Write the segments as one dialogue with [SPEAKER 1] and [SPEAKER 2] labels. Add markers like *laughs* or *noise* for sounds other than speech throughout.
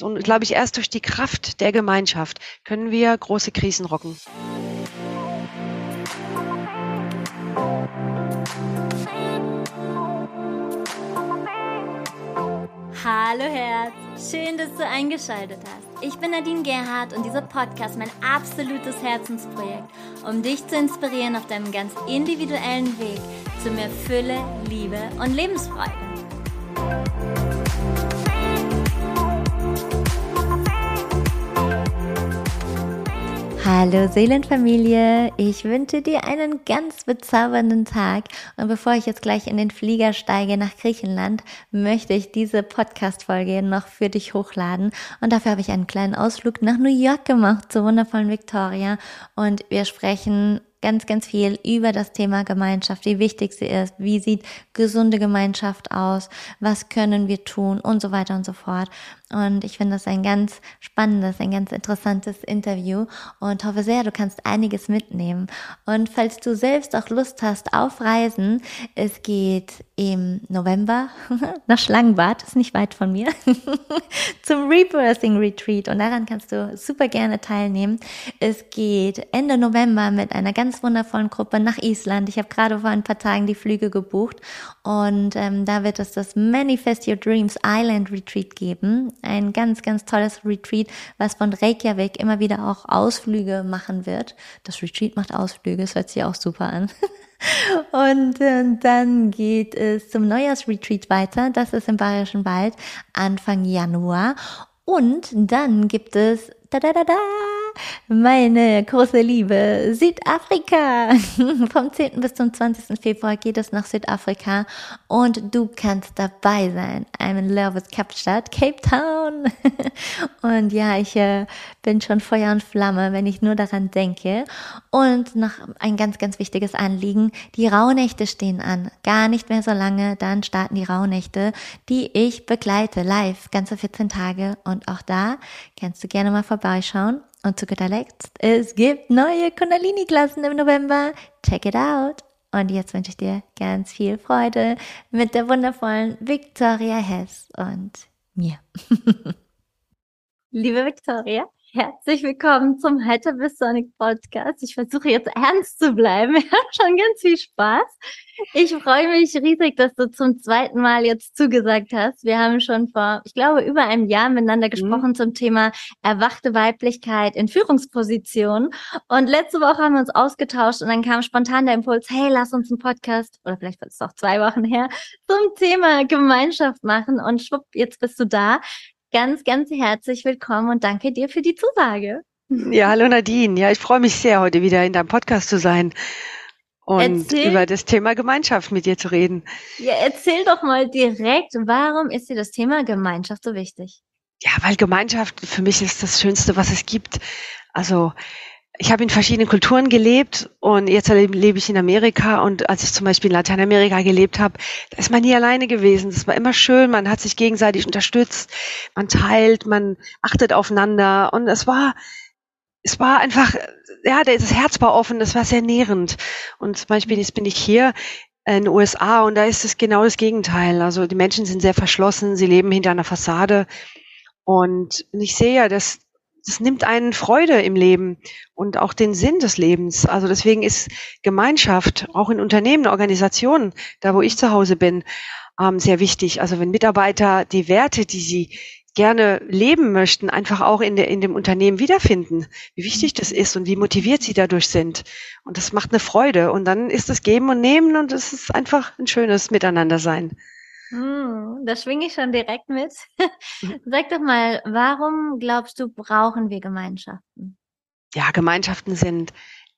[SPEAKER 1] Und glaube ich, erst durch die Kraft der Gemeinschaft können wir große Krisen rocken.
[SPEAKER 2] Hallo Herz, schön, dass du eingeschaltet hast. Ich bin Nadine Gerhardt und dieser Podcast mein absolutes Herzensprojekt, um dich zu inspirieren auf deinem ganz individuellen Weg zu mehr Fülle, Liebe und Lebensfreude. Hallo Seelenfamilie, ich wünsche dir einen ganz bezaubernden Tag. Und bevor ich jetzt gleich in den Flieger steige nach Griechenland, möchte ich diese Podcast-Folge noch für dich hochladen. Und dafür habe ich einen kleinen Ausflug nach New York gemacht zur wundervollen Victoria. Und wir sprechen ganz, ganz viel über das Thema Gemeinschaft, wie wichtig sie ist, wie sieht gesunde Gemeinschaft aus, was können wir tun und so weiter und so fort. Und ich finde das ein ganz spannendes, ein ganz interessantes Interview und hoffe sehr, du kannst einiges mitnehmen. Und falls du selbst auch Lust hast auf Reisen, es geht im November *laughs* nach Schlangenbad, ist nicht weit von mir, *laughs* zum Rebirthing Retreat und daran kannst du super gerne teilnehmen. Es geht Ende November mit einer ganz wundervollen Gruppe nach Island. Ich habe gerade vor ein paar Tagen die Flüge gebucht und ähm, da wird es das Manifest Your Dreams Island Retreat geben ein ganz, ganz tolles Retreat, was von Reykjavik immer wieder auch Ausflüge machen wird. Das Retreat macht Ausflüge, das hört sich auch super an. *laughs* Und äh, dann geht es zum Neujahrsretreat weiter. Das ist im Bayerischen Wald Anfang Januar. Und dann gibt es da da da da meine große Liebe, Südafrika. *laughs* Vom 10. bis zum 20. Februar geht es nach Südafrika und du kannst dabei sein. I'm in love with Kapstadt, Cape Town. *laughs* und ja, ich äh, bin schon Feuer und Flamme, wenn ich nur daran denke. Und noch ein ganz, ganz wichtiges Anliegen. Die Rauhnächte stehen an. Gar nicht mehr so lange, dann starten die Rauhnächte, die ich begleite live, ganze 14 Tage. Und auch da kannst du gerne mal vorbeischauen. Und zu guter Letzt, es gibt neue Kundalini-Klassen im November. Check it out. Und jetzt wünsche ich dir ganz viel Freude mit der wundervollen Victoria Hess und mir. *laughs* Liebe Victoria, Herzlich willkommen zum Hyperbisonic Podcast. Ich versuche jetzt ernst zu bleiben. *laughs* Wir haben schon ganz viel Spaß. Ich freue mich riesig, dass du zum zweiten Mal jetzt zugesagt hast. Wir haben schon vor, ich glaube, über einem Jahr miteinander mhm. gesprochen mhm. zum Thema erwachte Weiblichkeit in Führungspositionen. Und letzte Woche haben wir uns ausgetauscht und dann kam spontan der Impuls, hey, lass uns einen Podcast, oder vielleicht war es auch zwei Wochen her, zum Thema Gemeinschaft machen. Und schwupp, jetzt bist du da ganz, ganz herzlich willkommen und danke dir für die Zusage.
[SPEAKER 1] Ja, hallo Nadine. Ja, ich freue mich sehr, heute wieder in deinem Podcast zu sein und erzähl, über das Thema Gemeinschaft mit dir zu reden.
[SPEAKER 2] Ja, erzähl doch mal direkt, warum ist dir das Thema Gemeinschaft so wichtig?
[SPEAKER 1] Ja, weil Gemeinschaft für mich ist das Schönste, was es gibt. Also ich habe in verschiedenen Kulturen gelebt und jetzt lebe ich in Amerika und als ich zum Beispiel in Lateinamerika gelebt habe, da ist man nie alleine gewesen. Das war immer schön, man hat sich gegenseitig unterstützt, man teilt, man achtet aufeinander und es war, es war einfach, ja, das Herz war offen, das war sehr nährend. Und zum Beispiel jetzt bin ich hier in den USA und da ist es genau das Gegenteil. Also die Menschen sind sehr verschlossen, sie leben hinter einer Fassade. Und ich sehe ja, dass das nimmt einen Freude im Leben und auch den Sinn des Lebens. Also deswegen ist Gemeinschaft auch in Unternehmen, Organisationen, da wo ich zu Hause bin, ähm, sehr wichtig. Also wenn Mitarbeiter die Werte, die sie gerne leben möchten, einfach auch in, der, in dem Unternehmen wiederfinden, wie wichtig das ist und wie motiviert sie dadurch sind. Und das macht eine Freude. Und dann ist es Geben und Nehmen und es ist einfach ein schönes Miteinander sein.
[SPEAKER 2] Hm, da schwinge ich schon direkt mit. *laughs* Sag doch mal, warum glaubst du, brauchen wir Gemeinschaften?
[SPEAKER 1] Ja, Gemeinschaften sind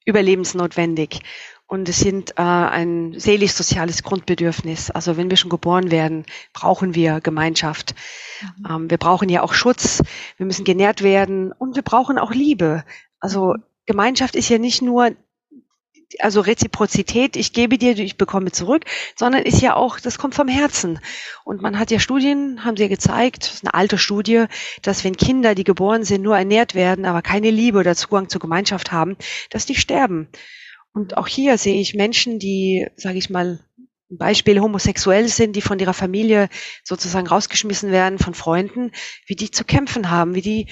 [SPEAKER 1] überlebensnotwendig und es sind äh, ein seelisch-soziales Grundbedürfnis. Also wenn wir schon geboren werden, brauchen wir Gemeinschaft. Mhm. Ähm, wir brauchen ja auch Schutz, wir müssen genährt werden und wir brauchen auch Liebe. Also mhm. Gemeinschaft ist ja nicht nur also Reziprozität, ich gebe dir, ich bekomme zurück, sondern ist ja auch, das kommt vom Herzen. Und man hat ja Studien, haben sie ja gezeigt, das ist eine alte Studie, dass wenn Kinder, die geboren sind, nur ernährt werden, aber keine Liebe oder Zugang zur Gemeinschaft haben, dass die sterben. Und auch hier sehe ich Menschen, die, sage ich mal, Beispiel homosexuell sind, die von ihrer Familie sozusagen rausgeschmissen werden, von Freunden, wie die zu kämpfen haben, wie die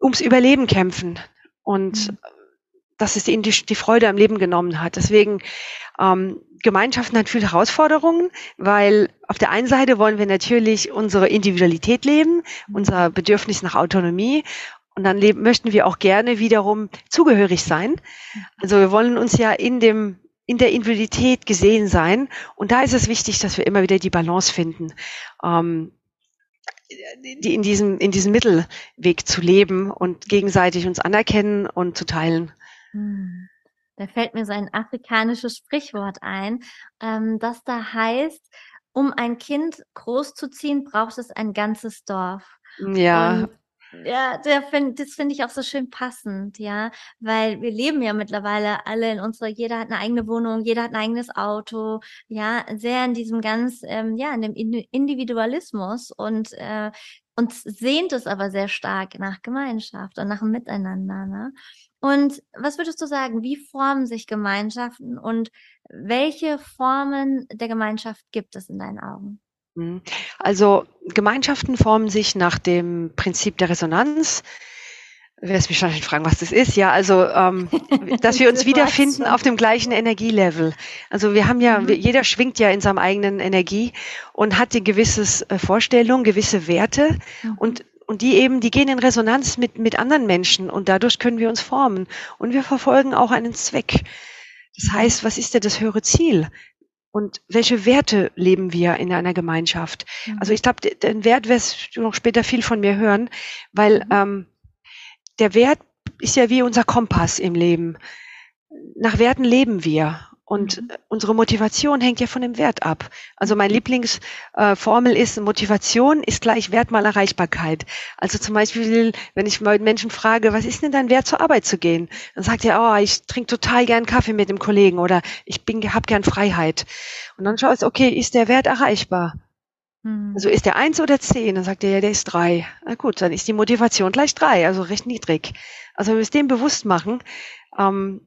[SPEAKER 1] ums Überleben kämpfen. Und mhm. Dass es ihnen die, die Freude am Leben genommen hat. Deswegen ähm, Gemeinschaften hat viele Herausforderungen, weil auf der einen Seite wollen wir natürlich unsere Individualität leben, unser Bedürfnis nach Autonomie und dann leben, möchten wir auch gerne wiederum zugehörig sein. Also wir wollen uns ja in dem in der Individualität gesehen sein. Und da ist es wichtig, dass wir immer wieder die Balance finden, ähm, die in diesem, in diesem Mittelweg zu leben und gegenseitig uns anerkennen und zu teilen. Hm.
[SPEAKER 2] Da fällt mir so ein afrikanisches Sprichwort ein, ähm, das da heißt, um ein Kind großzuziehen, braucht es ein ganzes Dorf.
[SPEAKER 1] Ja. Und
[SPEAKER 2] ja, find, das finde ich auch so schön passend, ja, weil wir leben ja mittlerweile alle in unserer, jeder hat eine eigene Wohnung, jeder hat ein eigenes Auto, ja, sehr in diesem ganz, ähm, ja, in dem Individualismus und äh, uns sehnt es aber sehr stark nach Gemeinschaft und nach dem Miteinander, ne? Und was würdest du sagen, wie formen sich Gemeinschaften und welche Formen der Gemeinschaft gibt es in deinen Augen?
[SPEAKER 1] Mhm. Also Gemeinschaften formen sich nach dem Prinzip der Resonanz. Wer es mich schon *laughs* fragen, was das ist? Ja, also ähm, *laughs* dass wir uns wiederfinden auf dem gleichen Energielevel. Also wir haben ja, mhm. jeder schwingt ja in seinem eigenen Energie und hat die gewisses äh, Vorstellung, gewisse Werte mhm. und und die eben, die gehen in Resonanz mit mit anderen Menschen und dadurch können wir uns formen und wir verfolgen auch einen Zweck. Das heißt, was ist denn das höhere Ziel? und welche Werte leben wir in einer Gemeinschaft. Mhm. Also ich glaube, den Wert wirst du noch später viel von mir hören, weil mhm. ähm, der Wert ist ja wie unser Kompass im Leben. Nach Werten leben wir. Und mhm. unsere Motivation hängt ja von dem Wert ab. Also mein Lieblingsformel äh, ist, Motivation ist gleich Wert mal Erreichbarkeit. Also zum Beispiel, wenn ich mal Menschen frage, was ist denn dein Wert zur Arbeit zu gehen? Dann sagt er, oh, ich trinke total gern Kaffee mit dem Kollegen oder ich bin, hab gern Freiheit. Und dann schaust du, okay, ist der Wert erreichbar? Mhm. Also ist der eins oder zehn? Dann sagt er, ja, der ist drei. Na gut, dann ist die Motivation gleich drei, also recht niedrig. Also wir es dem bewusst machen, ähm,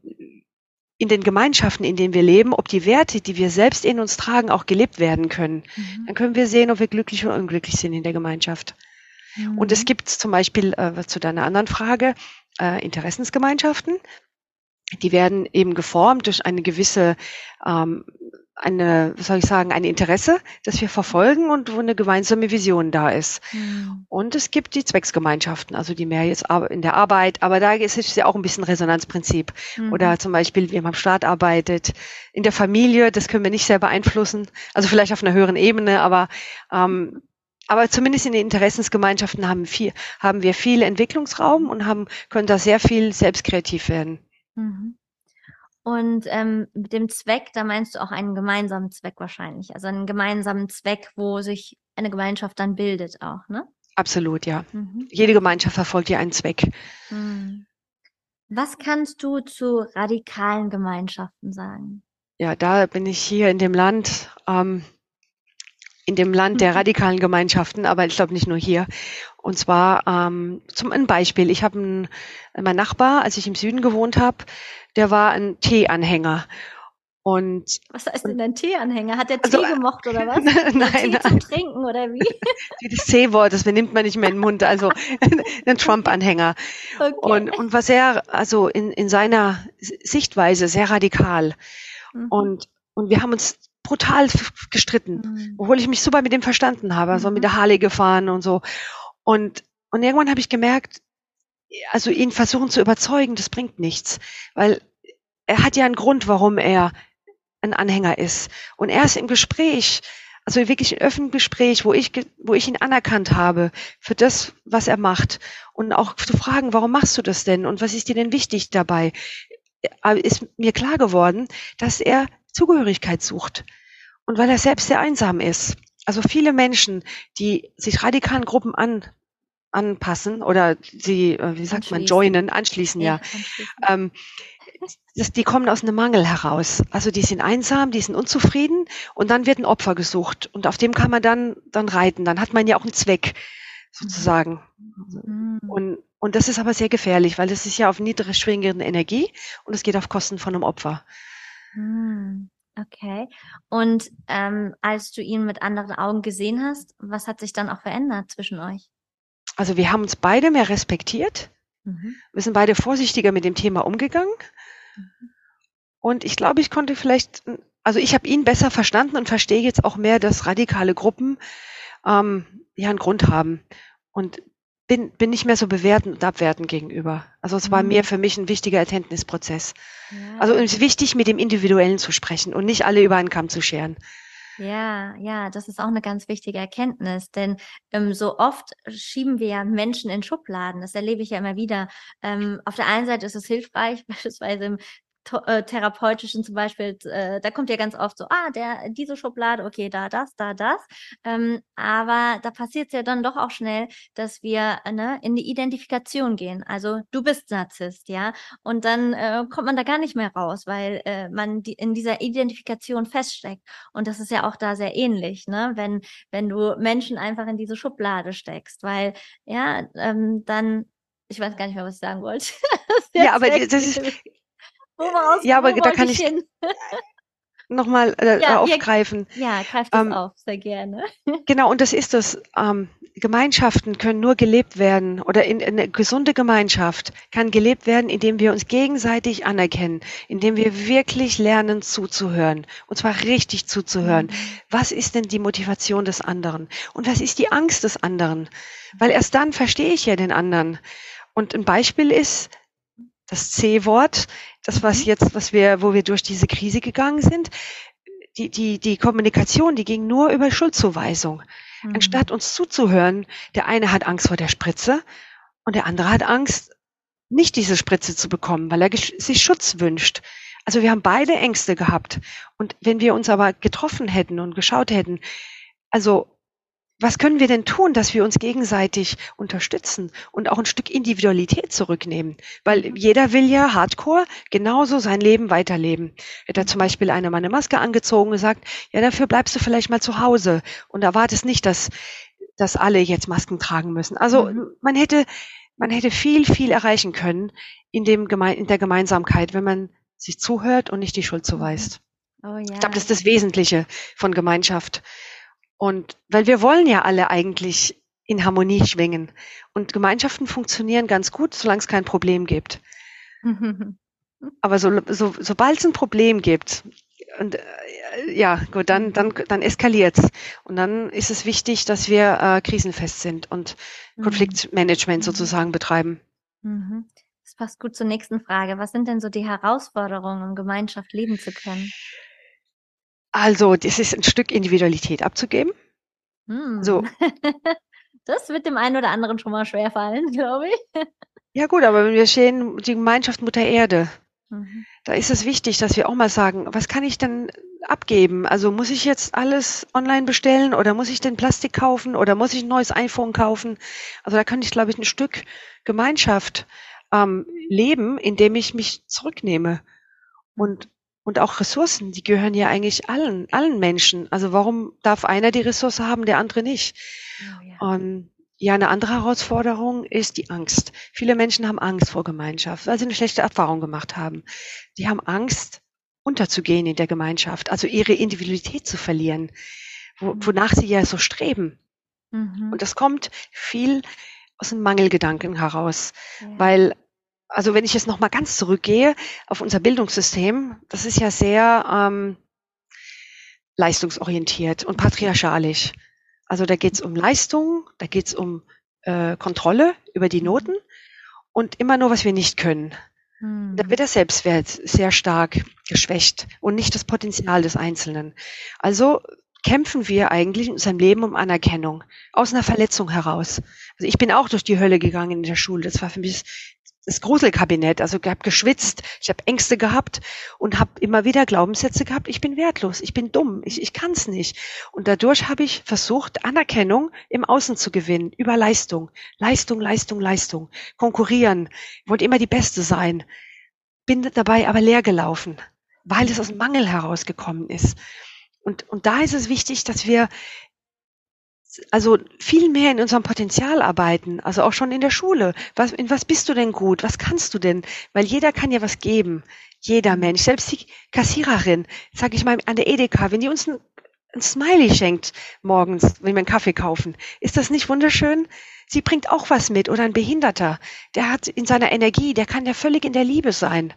[SPEAKER 1] in den Gemeinschaften, in denen wir leben, ob die Werte, die wir selbst in uns tragen, auch gelebt werden können. Mhm. Dann können wir sehen, ob wir glücklich oder unglücklich sind in der Gemeinschaft. Mhm. Und es gibt zum Beispiel, äh, zu deiner anderen Frage, äh, Interessensgemeinschaften. Die werden eben geformt durch eine gewisse ähm, eine, was soll ich sagen, ein Interesse, das wir verfolgen und wo eine gemeinsame Vision da ist. Mhm. Und es gibt die Zwecksgemeinschaften, also die mehr jetzt in der Arbeit, aber da ist es ja auch ein bisschen Resonanzprinzip. Mhm. Oder zum Beispiel, wie man am Staat arbeitet, in der Familie, das können wir nicht sehr beeinflussen, also vielleicht auf einer höheren Ebene, aber ähm, aber zumindest in den Interessensgemeinschaften haben, viel, haben wir viel Entwicklungsraum und haben, können da sehr viel selbst kreativ werden. Mhm.
[SPEAKER 2] Und ähm, mit dem Zweck, da meinst du auch einen gemeinsamen Zweck wahrscheinlich. Also einen gemeinsamen Zweck, wo sich eine Gemeinschaft dann bildet auch, ne?
[SPEAKER 1] Absolut, ja. Mhm. Jede Gemeinschaft verfolgt ja einen Zweck. Mhm.
[SPEAKER 2] Was kannst du zu radikalen Gemeinschaften sagen?
[SPEAKER 1] Ja, da bin ich hier in dem Land, ähm, in dem Land der mhm. radikalen Gemeinschaften, aber ich glaube nicht nur hier. Und zwar ähm, zum ein Beispiel. Ich habe einen, mein Nachbar, als ich im Süden gewohnt habe, der war ein Teeanhänger. Und,
[SPEAKER 2] was heißt denn ein Teeanhänger? Hat der also, Tee gemocht oder *laughs* was?
[SPEAKER 1] nein, Tee
[SPEAKER 2] zum Trinken oder wie? *laughs*
[SPEAKER 1] Das C-Wort, das benimmt man nicht mehr in den Mund, also *laughs* ein Trump-Anhänger. Okay. Und, und war sehr, also in, in seiner Sichtweise sehr radikal. Mhm. Und, und wir haben uns brutal gestritten, mhm. obwohl ich mich super mit dem verstanden habe, also mhm. mit der Harley gefahren und so. Und, und irgendwann habe ich gemerkt, also ihn versuchen zu überzeugen, das bringt nichts, weil er hat ja einen Grund, warum er ein Anhänger ist. Und er ist im Gespräch, also wirklich ein öffentlichen Gespräch, wo ich, wo ich ihn anerkannt habe für das, was er macht. Und auch zu fragen, warum machst du das denn? Und was ist dir denn wichtig dabei? Äh, ist mir klar geworden, dass er Zugehörigkeit sucht. Und weil er selbst sehr einsam ist. Also viele Menschen, die sich radikalen Gruppen an, anpassen oder sie, äh, wie sagt man, joinen, anschließen, ja. ja. Anschließen. Ähm, das, die kommen aus einem Mangel heraus. Also die sind einsam, die sind unzufrieden und dann wird ein Opfer gesucht und auf dem kann man dann dann reiten. Dann hat man ja auch einen Zweck sozusagen. Mhm. Und und das ist aber sehr gefährlich, weil das ist ja auf niedrig schwingende Energie und es geht auf Kosten von einem Opfer.
[SPEAKER 2] Mhm. Okay. Und ähm, als du ihn mit anderen Augen gesehen hast, was hat sich dann auch verändert zwischen euch?
[SPEAKER 1] Also wir haben uns beide mehr respektiert. Mhm. Wir sind beide vorsichtiger mit dem Thema umgegangen. Mhm. Und ich glaube, ich konnte vielleicht, also ich habe ihn besser verstanden und verstehe jetzt auch mehr, dass radikale Gruppen ähm, ja einen Grund haben. Und bin, bin nicht mehr so bewertend und abwertend gegenüber. Also es war mhm. mir für mich ein wichtiger Erkenntnisprozess. Ja. Also es ist wichtig, mit dem Individuellen zu sprechen und nicht alle über einen Kamm zu scheren.
[SPEAKER 2] Ja, ja, das ist auch eine ganz wichtige Erkenntnis, denn ähm, so oft schieben wir ja Menschen in Schubladen. Das erlebe ich ja immer wieder. Ähm, auf der einen Seite ist es hilfreich, *laughs* beispielsweise im äh, therapeutischen zum Beispiel, äh, da kommt ja ganz oft so, ah, der, diese Schublade, okay, da das, da das. Ähm, aber da passiert es ja dann doch auch schnell, dass wir äh, ne, in die Identifikation gehen. Also du bist Narzisst, ja. Und dann äh, kommt man da gar nicht mehr raus, weil äh, man die, in dieser Identifikation feststeckt. Und das ist ja auch da sehr ähnlich, ne? Wenn, wenn du Menschen einfach in diese Schublade steckst, weil ja, ähm, dann ich weiß gar nicht mehr, was ich sagen wollte.
[SPEAKER 1] ja, *laughs* aber das ist, *laughs*
[SPEAKER 2] Woraus,
[SPEAKER 1] ja, aber da kann ich, ich *laughs* nochmal äh, ja, aufgreifen.
[SPEAKER 2] Ja, greift das ähm, auf, sehr gerne. *laughs*
[SPEAKER 1] genau, und das ist das. Ähm, Gemeinschaften können nur gelebt werden oder in, in eine gesunde Gemeinschaft kann gelebt werden, indem wir uns gegenseitig anerkennen, indem wir wirklich lernen zuzuhören und zwar richtig zuzuhören. Mhm. Was ist denn die Motivation des anderen und was ist die Angst des anderen? Weil erst dann verstehe ich ja den anderen. Und ein Beispiel ist, das C-Wort, das was mhm. jetzt, was wir, wo wir durch diese Krise gegangen sind, die, die, die Kommunikation, die ging nur über Schuldzuweisung. Mhm. Anstatt uns zuzuhören, der eine hat Angst vor der Spritze und der andere hat Angst, nicht diese Spritze zu bekommen, weil er sich Schutz wünscht. Also wir haben beide Ängste gehabt. Und wenn wir uns aber getroffen hätten und geschaut hätten, also was können wir denn tun, dass wir uns gegenseitig unterstützen und auch ein Stück Individualität zurücknehmen? Weil mhm. jeder will ja hardcore genauso sein Leben weiterleben. Hätte zum Beispiel einer mal eine Maske angezogen und sagt, ja, dafür bleibst du vielleicht mal zu Hause und erwartest nicht, dass, dass alle jetzt Masken tragen müssen. Also mhm. man hätte, man hätte viel, viel erreichen können in dem, in der Gemeinsamkeit, wenn man sich zuhört und nicht die Schuld zuweist. Oh, ja. Ich glaube, das ist das Wesentliche von Gemeinschaft. Und weil wir wollen ja alle eigentlich in Harmonie schwingen. Und Gemeinschaften funktionieren ganz gut, solange es kein Problem gibt. *laughs* Aber so, so, sobald es ein Problem gibt, und äh, ja, gut, dann, dann, dann eskaliert's. Und dann ist es wichtig, dass wir äh, krisenfest sind und mhm. Konfliktmanagement mhm. sozusagen betreiben.
[SPEAKER 2] Mhm. Das passt gut zur nächsten Frage. Was sind denn so die Herausforderungen, um Gemeinschaft leben zu können?
[SPEAKER 1] Also, das ist ein Stück Individualität abzugeben.
[SPEAKER 2] Hm. So. *laughs* das wird dem einen oder anderen schon mal schwerfallen, *laughs* glaube ich.
[SPEAKER 1] Ja gut, aber wenn wir sehen, die Gemeinschaft Mutter Erde, mhm. da ist es wichtig, dass wir auch mal sagen, was kann ich denn abgeben? Also muss ich jetzt alles online bestellen oder muss ich den Plastik kaufen oder muss ich ein neues iPhone kaufen? Also da kann ich, glaube ich, ein Stück Gemeinschaft ähm, leben, indem ich mich zurücknehme und und auch Ressourcen, die gehören ja eigentlich allen, allen Menschen. Also warum darf einer die Ressource haben, der andere nicht? Oh, ja. Und ja, eine andere Herausforderung ist die Angst. Viele Menschen haben Angst vor Gemeinschaft, weil sie eine schlechte Erfahrung gemacht haben. Die haben Angst, unterzugehen in der Gemeinschaft, also ihre Individualität zu verlieren, wo, mhm. wonach sie ja so streben. Mhm. Und das kommt viel aus dem Mangelgedanken heraus, ja. weil also wenn ich jetzt nochmal ganz zurückgehe auf unser Bildungssystem, das ist ja sehr ähm, leistungsorientiert und patriarchalisch. Also da geht es um Leistung, da geht es um äh, Kontrolle über die Noten und immer nur, was wir nicht können. Hm. Da wird der Selbstwert sehr stark geschwächt und nicht das Potenzial des Einzelnen. Also kämpfen wir eigentlich in unserem Leben um Anerkennung aus einer Verletzung heraus. Also ich bin auch durch die Hölle gegangen in der Schule. Das war für mich das Gruselkabinett. Also ich habe geschwitzt, ich habe Ängste gehabt und habe immer wieder Glaubenssätze gehabt, ich bin wertlos, ich bin dumm, ich, ich kann es nicht. Und dadurch habe ich versucht, Anerkennung im Außen zu gewinnen, über Leistung. Leistung, Leistung, Leistung. Konkurrieren. Ich wollte immer die Beste sein. Bin dabei aber leer gelaufen, weil es aus Mangel herausgekommen ist. Und, und da ist es wichtig, dass wir also viel mehr in unserem Potenzial arbeiten, also auch schon in der Schule. Was, in was bist du denn gut? Was kannst du denn? Weil jeder kann ja was geben. Jeder Mensch, selbst die Kassiererin, sag ich mal, an der Edeka, wenn die uns ein, ein Smiley schenkt morgens, wenn wir einen Kaffee kaufen, ist das nicht wunderschön? Sie bringt auch was mit oder ein Behinderter, der hat in seiner Energie, der kann ja völlig in der Liebe sein.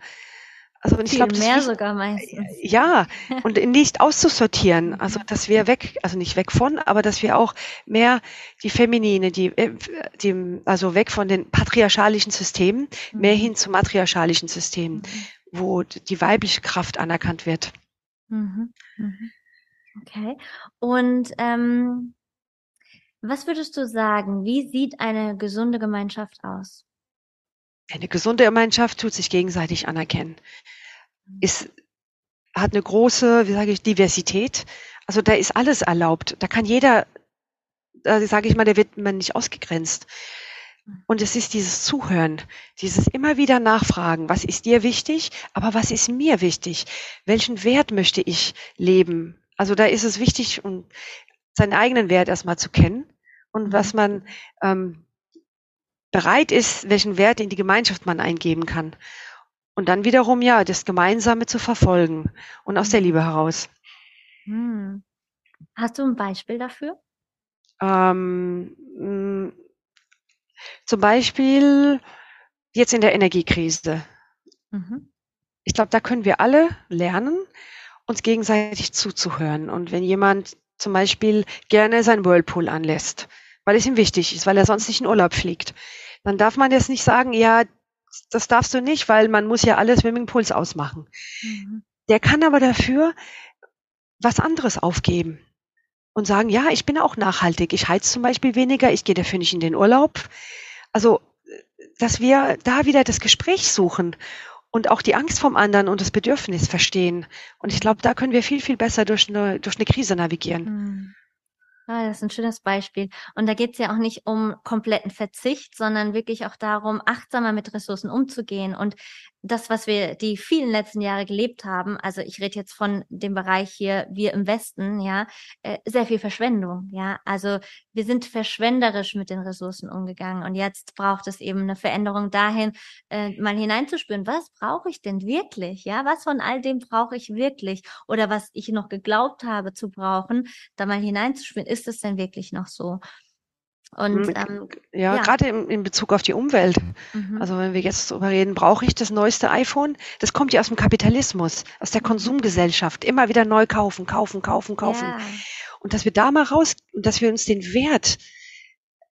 [SPEAKER 2] Also und ich glaube, mehr nicht, sogar meistens.
[SPEAKER 1] Ja, und nicht auszusortieren, also dass wir weg, also nicht weg von, aber dass wir auch mehr die feminine, die, äh, die also weg von den patriarchalischen Systemen, mhm. mehr hin zu matriarchalischen Systemen, mhm. wo die weibliche Kraft anerkannt wird. Mhm.
[SPEAKER 2] mhm. Okay. Und ähm, was würdest du sagen, wie sieht eine gesunde Gemeinschaft aus?
[SPEAKER 1] Eine gesunde Gemeinschaft tut sich gegenseitig anerkennen. Mhm. Ist, hat eine große, wie sage ich, Diversität. Also da ist alles erlaubt. Da kann jeder, da sage ich mal, da wird man nicht ausgegrenzt. Mhm. Und es ist dieses Zuhören, dieses immer wieder nachfragen, was ist dir wichtig, aber was ist mir wichtig? Welchen Wert möchte ich leben? Also da ist es wichtig, um seinen eigenen Wert erstmal zu kennen und mhm. was man ähm, bereit ist, welchen Wert in die Gemeinschaft man eingeben kann. Und dann wiederum, ja, das Gemeinsame zu verfolgen und aus der Liebe heraus.
[SPEAKER 2] Hm. Hast du ein Beispiel dafür?
[SPEAKER 1] Ähm, mm, zum Beispiel jetzt in der Energiekrise. Mhm. Ich glaube, da können wir alle lernen, uns gegenseitig zuzuhören. Und wenn jemand zum Beispiel gerne sein Whirlpool anlässt, weil es ihm wichtig ist, weil er sonst nicht in Urlaub fliegt. Dann darf man jetzt nicht sagen, ja, das darfst du nicht, weil man muss ja alle Swimmingpools ausmachen. Mhm. Der kann aber dafür was anderes aufgeben und sagen, ja, ich bin auch nachhaltig. Ich heiz zum Beispiel weniger, ich gehe dafür nicht in den Urlaub. Also, dass wir da wieder das Gespräch suchen und auch die Angst vom anderen und das Bedürfnis verstehen. Und ich glaube, da können wir viel, viel besser durch eine, durch eine Krise navigieren. Mhm.
[SPEAKER 2] Ah, das ist ein schönes Beispiel. Und da geht es ja auch nicht um kompletten Verzicht, sondern wirklich auch darum, achtsamer mit Ressourcen umzugehen. Und das, was wir die vielen letzten Jahre gelebt haben, also ich rede jetzt von dem Bereich hier, wir im Westen, ja, äh, sehr viel Verschwendung, ja. Also wir sind verschwenderisch mit den Ressourcen umgegangen und jetzt braucht es eben eine Veränderung dahin, äh, mal hineinzuspüren, was brauche ich denn wirklich, ja, was von all dem brauche ich wirklich oder was ich noch geglaubt habe zu brauchen, da mal hineinzuspüren, ist es denn wirklich noch so?
[SPEAKER 1] Und hm, ähm, ja, ja. gerade in, in, Bezug auf die Umwelt. Mhm. Also wenn wir jetzt darüber reden, brauche ich das neueste iPhone? Das kommt ja aus dem Kapitalismus, aus der mhm. Konsumgesellschaft. Immer wieder neu kaufen, kaufen, kaufen, kaufen. Ja. Und dass wir da mal raus, und dass wir uns den Wert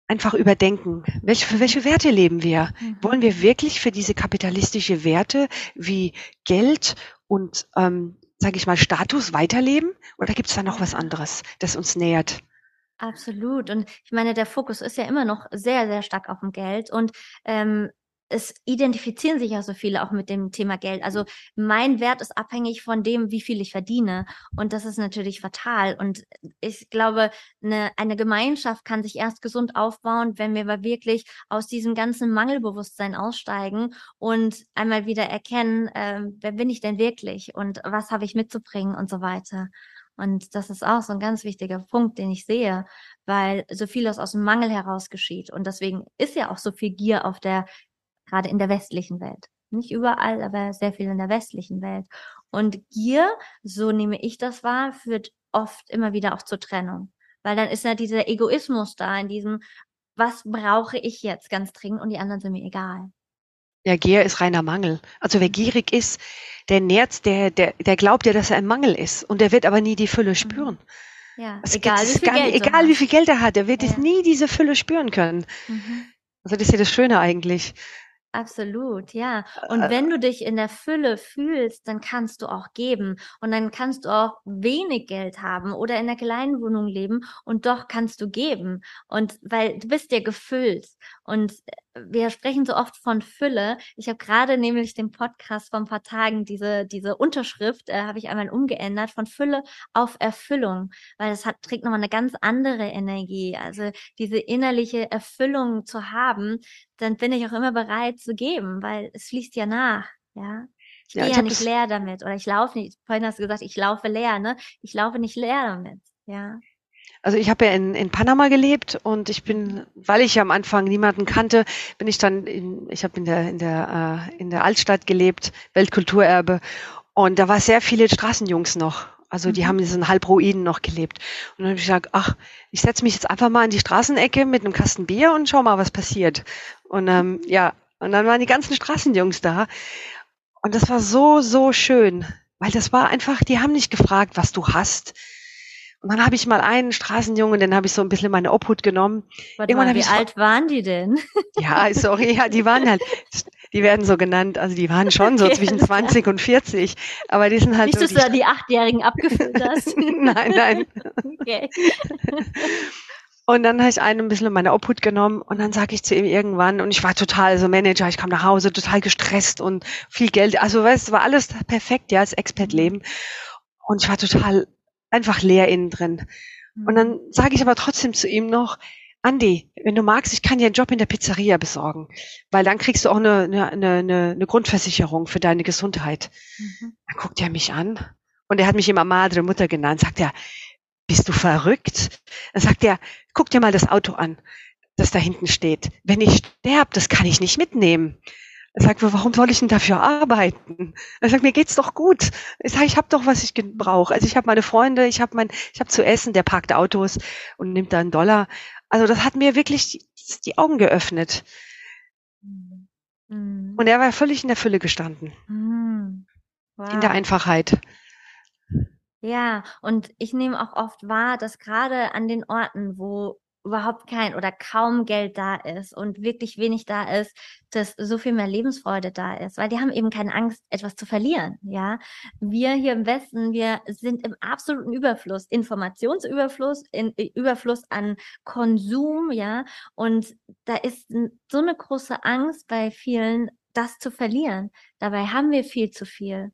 [SPEAKER 1] einfach überdenken. Welche, für welche Werte leben wir? Mhm. Wollen wir wirklich für diese kapitalistische Werte wie Geld und, ähm, sage ich mal, Status weiterleben? Oder gibt es da noch was anderes, das uns nähert?
[SPEAKER 2] Absolut. Und ich meine, der Fokus ist ja immer noch sehr, sehr stark auf dem Geld. Und ähm, es identifizieren sich ja so viele auch mit dem Thema Geld. Also mein Wert ist abhängig von dem, wie viel ich verdiene. Und das ist natürlich fatal. Und ich glaube, eine, eine Gemeinschaft kann sich erst gesund aufbauen, wenn wir aber wirklich aus diesem ganzen Mangelbewusstsein aussteigen und einmal wieder erkennen, äh, wer bin ich denn wirklich und was habe ich mitzubringen und so weiter. Und das ist auch so ein ganz wichtiger Punkt, den ich sehe, weil so vieles aus dem Mangel heraus geschieht. Und deswegen ist ja auch so viel Gier auf der, gerade in der westlichen Welt. Nicht überall, aber sehr viel in der westlichen Welt. Und Gier, so nehme ich das wahr, führt oft immer wieder auch zur Trennung. Weil dann ist ja dieser Egoismus da in diesem, was brauche ich jetzt ganz dringend und die anderen sind mir egal.
[SPEAKER 1] Ja, Gier ist reiner Mangel. Also wer gierig ist, der nährt, der, der, der glaubt ja, dass er ein Mangel ist. Und der wird aber nie die Fülle mhm. spüren. Ja, also egal, wie viel, Geld, egal wie viel Geld er hat, er wird ja. nie diese Fülle spüren können. Mhm. Also das ist ja das Schöne eigentlich.
[SPEAKER 2] Absolut, ja. Und äh, wenn du dich in der Fülle fühlst, dann kannst du auch geben und dann kannst du auch wenig Geld haben oder in einer kleinen Wohnung leben und doch kannst du geben. Und weil du bist ja gefüllt und wir sprechen so oft von Fülle. Ich habe gerade nämlich den Podcast vor ein paar Tagen, diese, diese Unterschrift, äh, habe ich einmal umgeändert, von Fülle auf Erfüllung, weil es hat, trägt nochmal eine ganz andere Energie. Also diese innerliche Erfüllung zu haben, dann bin ich auch immer bereit zu geben, weil es fließt ja nach, ja. Ich gehe ja, ja nicht leer damit oder ich laufe nicht, vorhin hast du gesagt, ich laufe leer, ne? Ich laufe nicht leer damit, ja.
[SPEAKER 1] Also ich habe ja in, in Panama gelebt und ich bin, weil ich ja am Anfang niemanden kannte, bin ich dann in, ich habe in der in der äh, in der Altstadt gelebt, Weltkulturerbe und da war sehr viele Straßenjungs noch. Also die mhm. haben in diesen Halbruinen noch gelebt. Und dann habe ich gesagt, ach, ich setze mich jetzt einfach mal in die Straßenecke mit einem Kasten Bier und schau mal, was passiert. Und ähm, ja, und dann waren die ganzen Straßenjungs da. Und das war so, so schön. Weil das war einfach, die haben nicht gefragt, was du hast. Und dann habe ich mal einen Straßenjungen, den habe ich so ein bisschen in meine Obhut genommen.
[SPEAKER 2] Warte Irgendwann mal, wie alt waren die denn? *laughs*
[SPEAKER 1] Ja, sorry, ja, die waren halt, die werden so genannt, also die waren schon so okay, zwischen 20 und 40, aber die sind halt
[SPEAKER 2] Nicht,
[SPEAKER 1] so
[SPEAKER 2] dass du da die Achtjährigen abgefüllt hast. *laughs*
[SPEAKER 1] nein, nein. Okay. Und dann habe ich einen ein bisschen in meine Obhut genommen und dann sage ich zu ihm irgendwann, und ich war total so Manager, ich kam nach Hause total gestresst und viel Geld, also weißt, war alles perfekt, ja, als Expert-Leben. Und ich war total einfach leer innen drin. Und dann mhm. sage ich aber trotzdem zu ihm noch, Andi, wenn du magst, ich kann dir einen Job in der Pizzeria besorgen, weil dann kriegst du auch eine, eine, eine, eine Grundversicherung für deine Gesundheit. Mhm. Dann guckt er mich an und er hat mich immer Madre Mutter genannt. Sagt er, bist du verrückt? Dann sagt er, guck dir mal das Auto an, das da hinten steht. Wenn ich sterbe, das kann ich nicht mitnehmen. Er sagt, warum soll ich denn dafür arbeiten? Er sagt, mir geht's doch gut. Ich sage, ich habe doch, was ich brauche. Also ich habe meine Freunde, ich habe mein, ich habe zu essen, der parkt Autos und nimmt da einen Dollar. Also das hat mir wirklich die, die Augen geöffnet. Mhm. Und er war völlig in der Fülle gestanden. Mhm. Wow. In der Einfachheit.
[SPEAKER 2] Ja, und ich nehme auch oft wahr, dass gerade an den Orten, wo überhaupt kein oder kaum Geld da ist und wirklich wenig da ist, dass so viel mehr Lebensfreude da ist, weil die haben eben keine Angst, etwas zu verlieren, ja. Wir hier im Westen, wir sind im absoluten Überfluss, Informationsüberfluss, in, äh, Überfluss an Konsum, ja, und da ist so eine große Angst bei vielen, das zu verlieren. Dabei haben wir viel zu viel.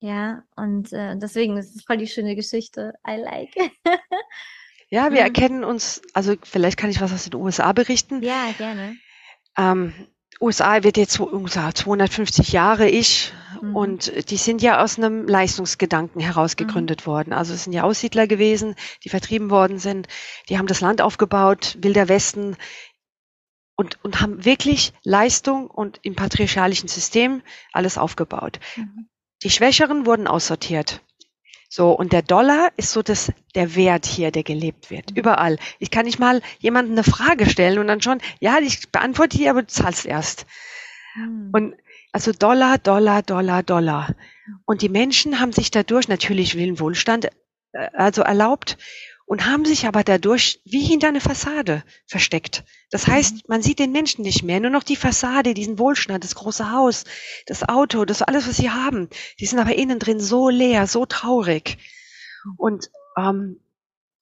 [SPEAKER 2] Ja, und äh, deswegen ist es voll die schöne Geschichte. I like. *laughs*
[SPEAKER 1] Ja, wir mhm. erkennen uns, also vielleicht kann ich was aus den USA berichten.
[SPEAKER 2] Ja, gerne.
[SPEAKER 1] Ähm, USA wird jetzt ungefähr 250 Jahre ich mhm. und die sind ja aus einem Leistungsgedanken heraus gegründet mhm. worden. Also es sind ja Aussiedler gewesen, die vertrieben worden sind, die haben das Land aufgebaut, Wilder Westen und, und haben wirklich Leistung und im patriarchalischen System alles aufgebaut. Mhm. Die Schwächeren wurden aussortiert. So, und der Dollar ist so das, der Wert hier, der gelebt wird. Überall. Ich kann nicht mal jemandem eine Frage stellen und dann schon, ja, ich beantworte die, aber du zahlst erst. Hm. Und also Dollar, Dollar, Dollar, Dollar. Und die Menschen haben sich dadurch natürlich willen Wohlstand äh, also erlaubt und haben sich aber dadurch wie hinter eine Fassade versteckt. Das mhm. heißt, man sieht den Menschen nicht mehr, nur noch die Fassade, diesen Wohlstand, das große Haus, das Auto, das alles, was sie haben. Die sind aber innen drin so leer, so traurig. Und ähm,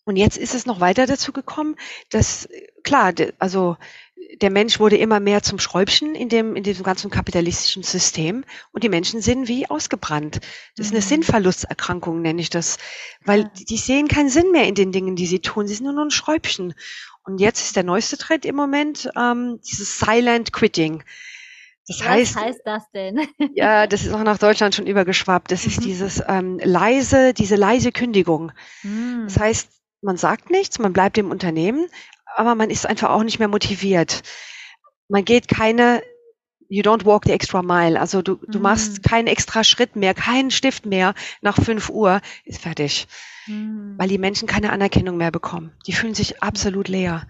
[SPEAKER 1] und jetzt ist es noch weiter dazu gekommen, dass klar, also der Mensch wurde immer mehr zum Schräubchen in dem, in diesem ganzen kapitalistischen System und die Menschen sind wie ausgebrannt. Das ist eine mhm. Sinnverlusterkrankung, nenne ich das. Weil ja. die sehen keinen Sinn mehr in den Dingen, die sie tun. Sie sind nur noch ein Schräubchen. Und jetzt ist der neueste Trend im Moment ähm, dieses Silent Quitting.
[SPEAKER 2] Das Was heißt, heißt das denn? *laughs*
[SPEAKER 1] ja, das ist auch nach Deutschland schon übergeschwappt. Das ist mhm. dieses ähm, leise, diese leise Kündigung. Mhm. Das heißt, man sagt nichts, man bleibt im Unternehmen, aber man ist einfach auch nicht mehr motiviert. Man geht keine, you don't walk the extra mile. Also du, du mhm. machst keinen extra Schritt mehr, keinen Stift mehr nach fünf Uhr, ist fertig. Mhm. Weil die Menschen keine Anerkennung mehr bekommen. Die fühlen sich absolut leer.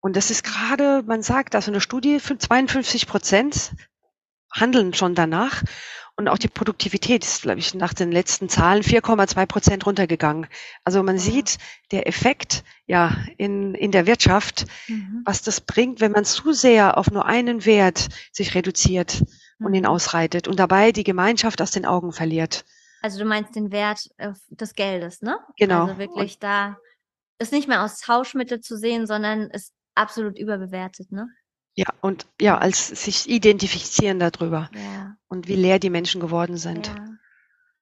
[SPEAKER 1] Und das ist gerade, man sagt, also eine Studie, 52 Prozent handeln schon danach. Und auch die Produktivität ist, glaube ich, nach den letzten Zahlen 4,2 Prozent runtergegangen. Also man sieht der Effekt ja in, in der Wirtschaft, mhm. was das bringt, wenn man zu sehr auf nur einen Wert sich reduziert mhm. und ihn mhm. ausreitet und dabei die Gemeinschaft aus den Augen verliert.
[SPEAKER 2] Also du meinst den Wert äh, des Geldes, ne?
[SPEAKER 1] Genau.
[SPEAKER 2] Also wirklich und da ist nicht mehr als Tauschmittel zu sehen, sondern ist absolut überbewertet, ne?
[SPEAKER 1] Ja, und ja, als sich identifizieren darüber ja. und wie leer die Menschen geworden sind. Ja.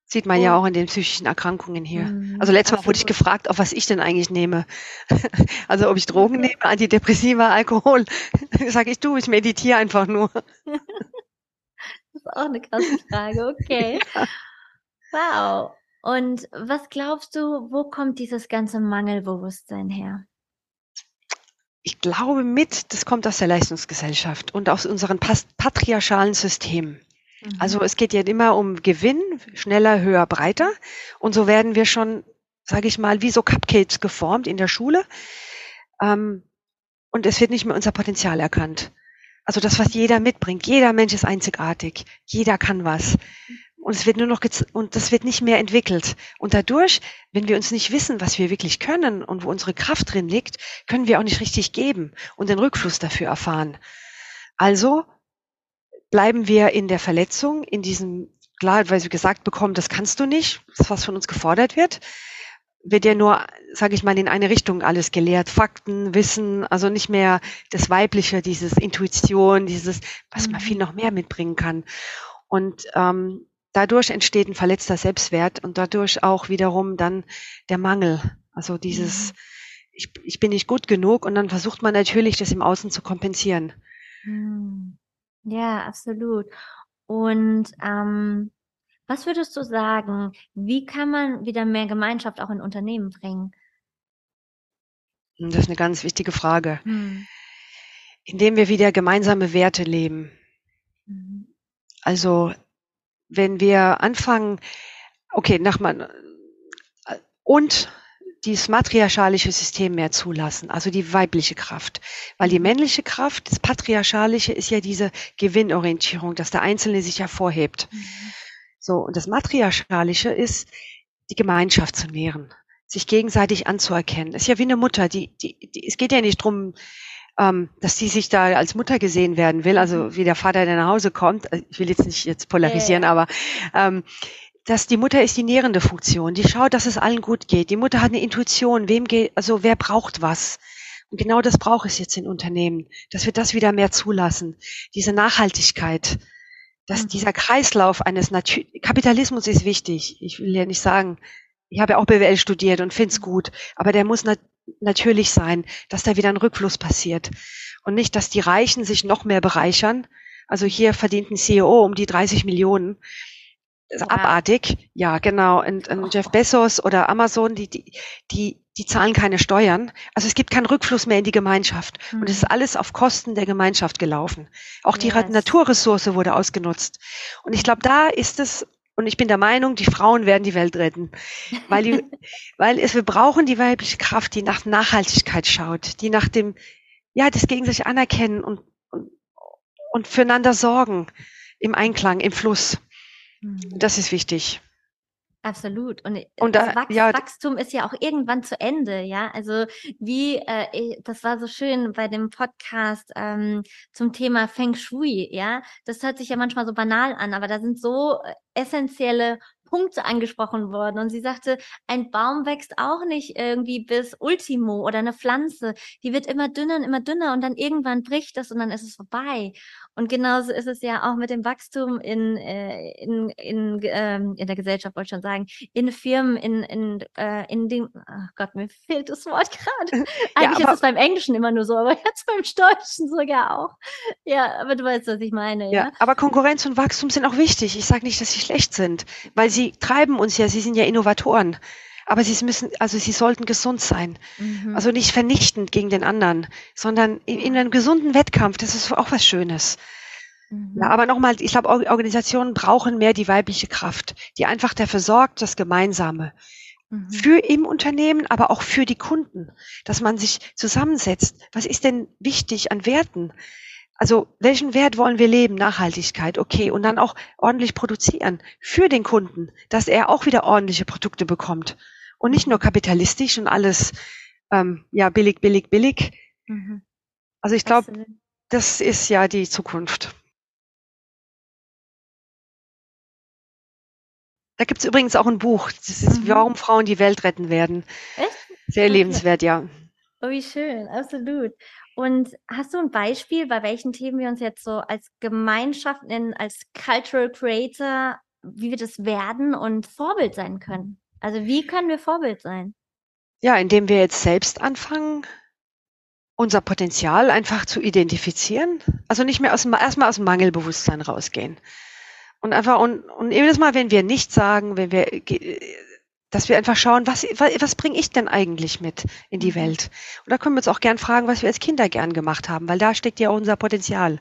[SPEAKER 1] Sieht man oh. ja auch in den psychischen Erkrankungen hier. Mhm, also letztes Mal wurde ich gefragt, auf was ich denn eigentlich nehme. *laughs* also ob ich Drogen nehme, Antidepressiva, Alkohol. *laughs* Sag ich, du, ich meditiere einfach nur. *laughs*
[SPEAKER 2] das ist auch eine krasse Frage, okay. Ja. Wow. Und was glaubst du, wo kommt dieses ganze Mangelbewusstsein her?
[SPEAKER 1] Ich glaube mit, das kommt aus der Leistungsgesellschaft und aus unseren patriarchalen Systemen. Mhm. Also es geht ja immer um Gewinn, schneller, höher, breiter. Und so werden wir schon, sage ich mal, wie so Cupcakes geformt in der Schule. Ähm, und es wird nicht mehr unser Potenzial erkannt. Also das, was jeder mitbringt. Jeder Mensch ist einzigartig. Jeder kann was. Und es wird nur noch, und das wird nicht mehr entwickelt. Und dadurch, wenn wir uns nicht wissen, was wir wirklich können und wo unsere Kraft drin liegt, können wir auch nicht richtig geben und den Rückfluss dafür erfahren. Also bleiben wir in der Verletzung, in diesem, klar, weil wir gesagt bekommen, das kannst du nicht, das was von uns gefordert wird, wird ja nur, sage ich mal, in eine Richtung alles gelehrt. Fakten, Wissen, also nicht mehr das Weibliche, dieses Intuition, dieses, was man viel mhm. noch mehr mitbringen kann. Und ähm, dadurch entsteht ein verletzter Selbstwert und dadurch auch wiederum dann der Mangel. Also dieses, mhm. ich, ich bin nicht gut genug und dann versucht man natürlich, das im Außen zu kompensieren.
[SPEAKER 2] Mhm. Ja, absolut. Und ähm, was würdest du sagen, wie kann man wieder mehr Gemeinschaft auch in Unternehmen bringen?
[SPEAKER 1] Das ist eine ganz wichtige Frage. Hm. Indem wir wieder gemeinsame Werte leben. Mhm. Also wenn wir anfangen, okay, nach man und dieses matriarchalische System mehr zulassen, also die weibliche Kraft. Weil die männliche Kraft, das patriarchalische, ist ja diese Gewinnorientierung, dass der Einzelne sich hervorhebt. Mhm. So, und das matriarchalische ist, die Gemeinschaft zu nähren, sich gegenseitig anzuerkennen. Das ist ja wie eine Mutter, die, die, die es geht ja nicht drum, ähm, dass die sich da als Mutter gesehen werden will, also mhm. wie der Vater, der nach Hause kommt. Ich will jetzt nicht jetzt polarisieren, ja. aber ähm, dass die Mutter ist die nährende Funktion. Die schaut, dass es allen gut geht. Die Mutter hat eine Intuition. Wem geht, also wer braucht was? Und genau das braucht es jetzt in Unternehmen, dass wir das wieder mehr zulassen. Diese Nachhaltigkeit, dass mhm. dieser Kreislauf eines Natu Kapitalismus ist wichtig. Ich will ja nicht sagen, ich habe ja auch BWL studiert und find's gut, aber der muss natürlich sein, dass da wieder ein Rückfluss passiert und nicht, dass die Reichen sich noch mehr bereichern. Also hier verdient ein CEO um die 30 Millionen ja. abartig. Ja, genau. Und, und Jeff Bezos oder Amazon, die, die, die, die zahlen keine Steuern. Also es gibt keinen Rückfluss mehr in die Gemeinschaft. Mhm. Und es ist mhm. alles auf Kosten der Gemeinschaft gelaufen. Auch die yes. Naturressource wurde ausgenutzt. Und ich glaube, da ist es, und ich bin der Meinung, die Frauen werden die Welt retten. Weil, die, *laughs* weil es, wir brauchen die weibliche Kraft, die nach Nachhaltigkeit schaut, die nach dem, ja, das gegenseitig anerkennen und, und, und füreinander sorgen im Einklang, im Fluss. Mhm. Das ist wichtig.
[SPEAKER 2] Absolut. Und, und das Wach ja, Wachstum ist ja auch irgendwann zu Ende, ja. Also wie, äh, das war so schön bei dem Podcast ähm, zum Thema Feng Shui, ja. Das hört sich ja manchmal so banal an, aber da sind so äh, essentielle Punkte angesprochen worden. Und sie sagte, ein Baum wächst auch nicht irgendwie bis Ultimo oder eine Pflanze. Die wird immer dünner und immer dünner und dann irgendwann bricht das und dann ist es vorbei. Und genauso ist es ja auch mit dem Wachstum in, äh, in, in, ähm, in der Gesellschaft, wollte ich schon sagen, in Firmen, in, in, äh, in dem, oh Gott, mir fehlt das Wort gerade. *laughs* Eigentlich ja, ist es beim Englischen immer nur so, aber jetzt beim Deutschen sogar auch. Ja, aber du weißt, was ich meine. Ja, ja?
[SPEAKER 1] aber Konkurrenz und Wachstum sind auch wichtig. Ich sage nicht, dass sie schlecht sind, weil sie treiben uns ja, sie sind ja Innovatoren. Aber sie müssen, also sie sollten gesund sein. Mhm. Also nicht vernichtend gegen den anderen, sondern in, in einem gesunden Wettkampf. Das ist auch was Schönes. Mhm. Ja, aber nochmal, ich glaube, Organisationen brauchen mehr die weibliche Kraft, die einfach dafür sorgt, das Gemeinsame. Mhm. Für im Unternehmen, aber auch für die Kunden, dass man sich zusammensetzt. Was ist denn wichtig an Werten? Also welchen Wert wollen wir leben? Nachhaltigkeit, okay. Und dann auch ordentlich produzieren für den Kunden, dass er auch wieder ordentliche Produkte bekommt. Und nicht nur kapitalistisch und alles ähm, ja billig, billig, billig. Mhm. Also ich glaube, das ist ja die Zukunft. Da gibt's übrigens auch ein Buch. Das ist, mhm. warum Frauen die Welt retten werden. Echt? Sehr okay. lebenswert, ja.
[SPEAKER 2] Oh, wie schön, absolut. Und hast du ein Beispiel, bei welchen Themen wir uns jetzt so als Gemeinschaft, in, als Cultural Creator, wie wir das werden und Vorbild sein können? Also wie können wir Vorbild sein?
[SPEAKER 1] Ja, indem wir jetzt selbst anfangen, unser Potenzial einfach zu identifizieren. Also nicht mehr aus dem, erstmal aus dem Mangelbewusstsein rausgehen. Und einfach, und, und jedes Mal, wenn wir nichts sagen, wenn wir dass wir einfach schauen, was, was, bringe ich denn eigentlich mit in die mhm. Welt? Und da können wir uns auch gern fragen, was wir als Kinder gern gemacht haben, weil da steckt ja unser Potenzial.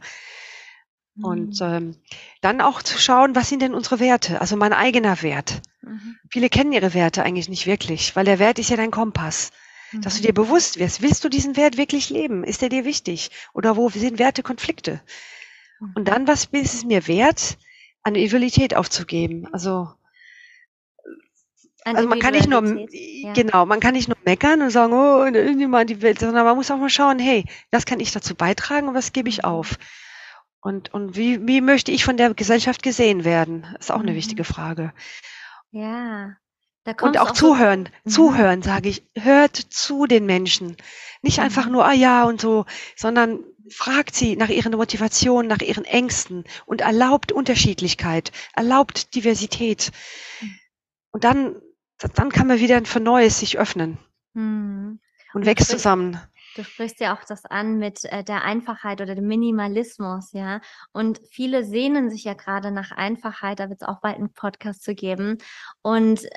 [SPEAKER 1] Mhm. Und ähm, dann auch zu schauen, was sind denn unsere Werte, also mein eigener Wert. Mhm. Viele kennen ihre Werte eigentlich nicht wirklich, weil der Wert ist ja dein Kompass. Dass du dir mhm. bewusst wirst, willst du diesen Wert wirklich leben? Ist der dir wichtig? Oder wo sind Wertekonflikte? Und dann, was ist es mir wert, an Individualität aufzugeben? Also also man kann nicht nur, ja. genau, man kann nicht nur meckern und sagen, oh, niemand die Welt, sondern man muss auch mal schauen, hey, was kann ich dazu beitragen und was gebe ich mhm. auf? Und, und wie, wie möchte ich von der Gesellschaft gesehen werden? Ist auch eine mhm. wichtige Frage.
[SPEAKER 2] Ja.
[SPEAKER 1] und auch, auch zuhören, so, mhm. zuhören, sage ich. Hört zu den Menschen. Nicht mhm. einfach nur, ah ja und so, sondern fragt sie nach ihren Motivationen, nach ihren Ängsten und erlaubt Unterschiedlichkeit, erlaubt Diversität. Mhm. Und dann dann kann man wieder für Neues sich öffnen hm. und, und wächst zusammen.
[SPEAKER 2] Du sprichst ja auch das an mit äh, der Einfachheit oder dem Minimalismus, ja. Und viele sehnen sich ja gerade nach Einfachheit, da wird es auch bald einen Podcast zu geben. Und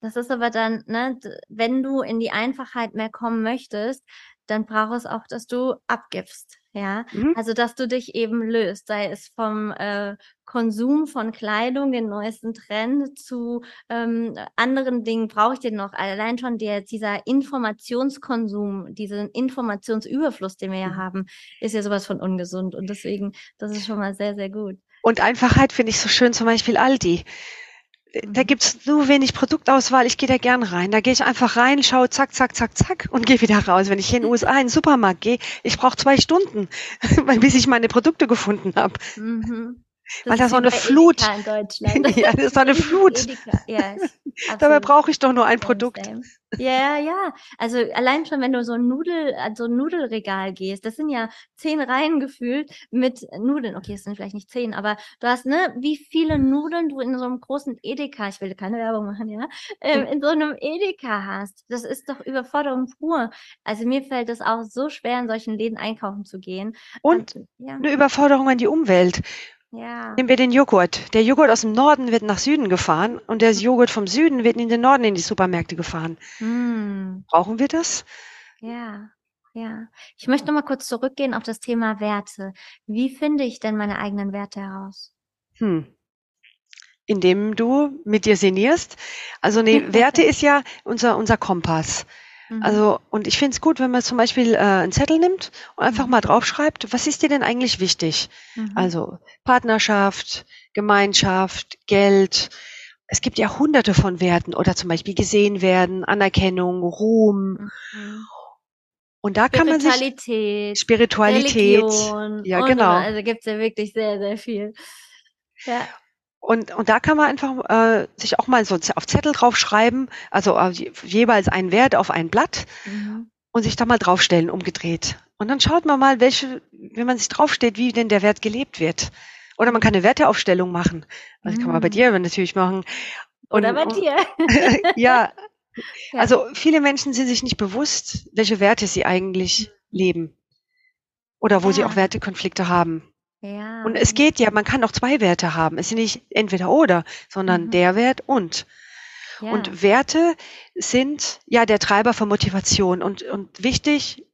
[SPEAKER 2] das ist aber dann, ne, wenn du in die Einfachheit mehr kommen möchtest, dann braucht es auch, dass du abgibst. Ja, mhm. also dass du dich eben löst, sei es vom äh, Konsum von Kleidung, den neuesten Trend zu ähm, anderen Dingen brauche ich den noch. Allein schon der, dieser Informationskonsum, diesen Informationsüberfluss, den wir ja mhm. haben, ist ja sowas von ungesund. Und deswegen, das ist schon mal sehr, sehr gut.
[SPEAKER 1] Und Einfachheit finde ich so schön, zum Beispiel Aldi da gibt's so wenig Produktauswahl, ich gehe da gern rein. Da gehe ich einfach rein, schaue zack, zack, zack, zack und gehe wieder raus. Wenn ich hier in den USA in den Supermarkt gehe, ich brauche zwei Stunden, *laughs* bis ich meine Produkte gefunden habe. Mhm. Das Weil da so eine Flut. In Deutschland. *laughs* ja, das ist so eine *laughs* Flut. Ja, *laughs* Dabei brauche ich doch nur ein Produkt.
[SPEAKER 2] Ja, ja. Also allein schon, wenn du so ein Nudel, so ein Nudelregal gehst, das sind ja zehn Reihen gefühlt mit Nudeln. Okay, es sind vielleicht nicht zehn, aber du hast, ne, wie viele Nudeln du in so einem großen Edeka, ich will keine Werbung machen, ja, ähm, hm. in so einem Edeka hast. Das ist doch Überforderung pur. Also mir fällt es auch so schwer, in solchen Läden einkaufen zu gehen.
[SPEAKER 1] Und, Und ja. eine Überforderung an die Umwelt. Ja. Nehmen wir den Joghurt. Der Joghurt aus dem Norden wird nach Süden gefahren und der Joghurt vom Süden wird in den Norden in die Supermärkte gefahren. Hm. Brauchen wir das?
[SPEAKER 2] Ja. Ja, ich möchte noch mal kurz zurückgehen auf das Thema Werte. Wie finde ich denn meine eigenen Werte heraus? Hm.
[SPEAKER 1] Indem du mit dir sinnierst. Also nee, *laughs* Werte ist ja unser, unser Kompass. Mhm. Also, und ich finde es gut, wenn man zum Beispiel äh, einen Zettel nimmt und einfach mhm. mal draufschreibt, was ist dir denn eigentlich wichtig? Mhm. Also Partnerschaft, Gemeinschaft, Geld. Es gibt ja hunderte von Werten oder zum Beispiel gesehen werden, Anerkennung, Ruhm. Mhm. Und da kann man sich Spiritualität,
[SPEAKER 2] Religion, ja genau. Also gibt's ja wirklich sehr, sehr viel.
[SPEAKER 1] Ja. Und, und da kann man einfach äh, sich auch mal so auf Zettel draufschreiben, also äh, jeweils einen Wert auf ein Blatt mhm. und sich da mal draufstellen, umgedreht. Und dann schaut man mal, welche, wenn man sich draufsteht, wie denn der Wert gelebt wird. Oder man kann eine Werteaufstellung machen. Also mhm. kann man bei mhm. dir natürlich machen.
[SPEAKER 2] Und, Oder bei dir. *laughs*
[SPEAKER 1] ja. *laughs* ja. Also viele Menschen sind sich nicht bewusst, welche Werte sie eigentlich mhm. leben. Oder wo ja. sie auch Wertekonflikte haben. Ja. Und es geht ja, man kann auch zwei Werte haben. Es ist nicht entweder oder, sondern mhm. der Wert und. Ja. Und Werte sind ja der Treiber von Motivation. Und, und wichtig,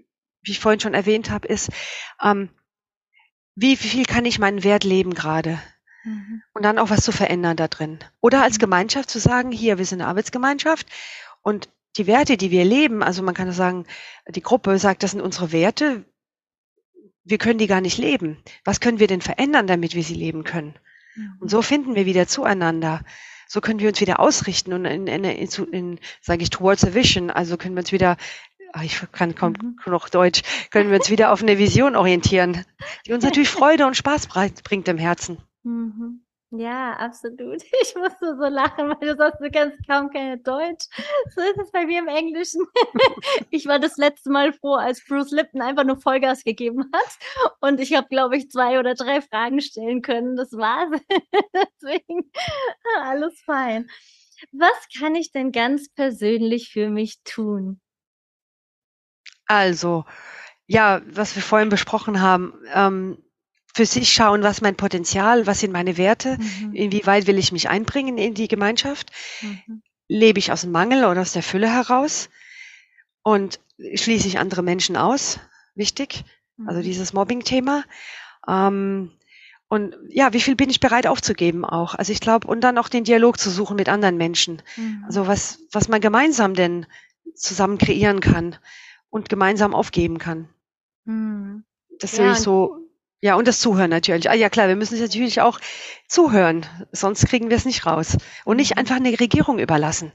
[SPEAKER 1] wie ich vorhin schon erwähnt habe, ist, ähm, wie, wie viel kann ich meinen Wert leben gerade? Mhm. Und dann auch was zu verändern da drin. Oder als mhm. Gemeinschaft zu sagen, hier, wir sind eine Arbeitsgemeinschaft und die Werte, die wir leben, also man kann sagen, die Gruppe sagt, das sind unsere Werte, wir können die gar nicht leben. Was können wir denn verändern, damit wir sie leben können? Und so finden wir wieder zueinander. So können wir uns wieder ausrichten und in, in, in, in sage ich, towards a vision. Also können wir uns wieder, ach, ich kann kaum mhm. noch Deutsch, können wir uns wieder auf eine Vision orientieren, die uns natürlich *laughs* Freude und Spaß bringt im Herzen.
[SPEAKER 2] Mhm. Ja, absolut. *laughs* Ich musste so lachen, weil du sagst, du kannst kaum keine Deutsch. So ist es bei mir im Englischen. *laughs* Ich war das letzte Mal froh, als Bruce Lipton einfach nur Vollgas gegeben hat. Und ich habe, glaube ich, zwei oder drei Fragen stellen können. Das war's. *laughs* Deswegen alles fein. Was kann ich denn ganz persönlich für mich tun?
[SPEAKER 1] Also, ja, was wir vorhin besprochen haben, ähm, für sich schauen, was mein Potenzial, was sind meine Werte, mhm. inwieweit will ich mich einbringen in die Gemeinschaft. Mhm. lebe ich aus dem Mangel oder aus der Fülle heraus und schließe ich andere Menschen aus? Wichtig. Also mhm. dieses Mobbing-Thema. Ähm, und ja, wie viel bin ich bereit aufzugeben auch? Also ich glaube, und dann auch den Dialog zu suchen mit anderen Menschen. Mhm. Also was, was man gemeinsam denn zusammen kreieren kann und gemeinsam aufgeben kann. Mhm. Das ja, ist so, ja, und das Zuhören natürlich. Ah ja, klar, wir müssen es natürlich auch zuhören, sonst kriegen wir es nicht raus. Und nicht mhm. einfach eine Regierung überlassen.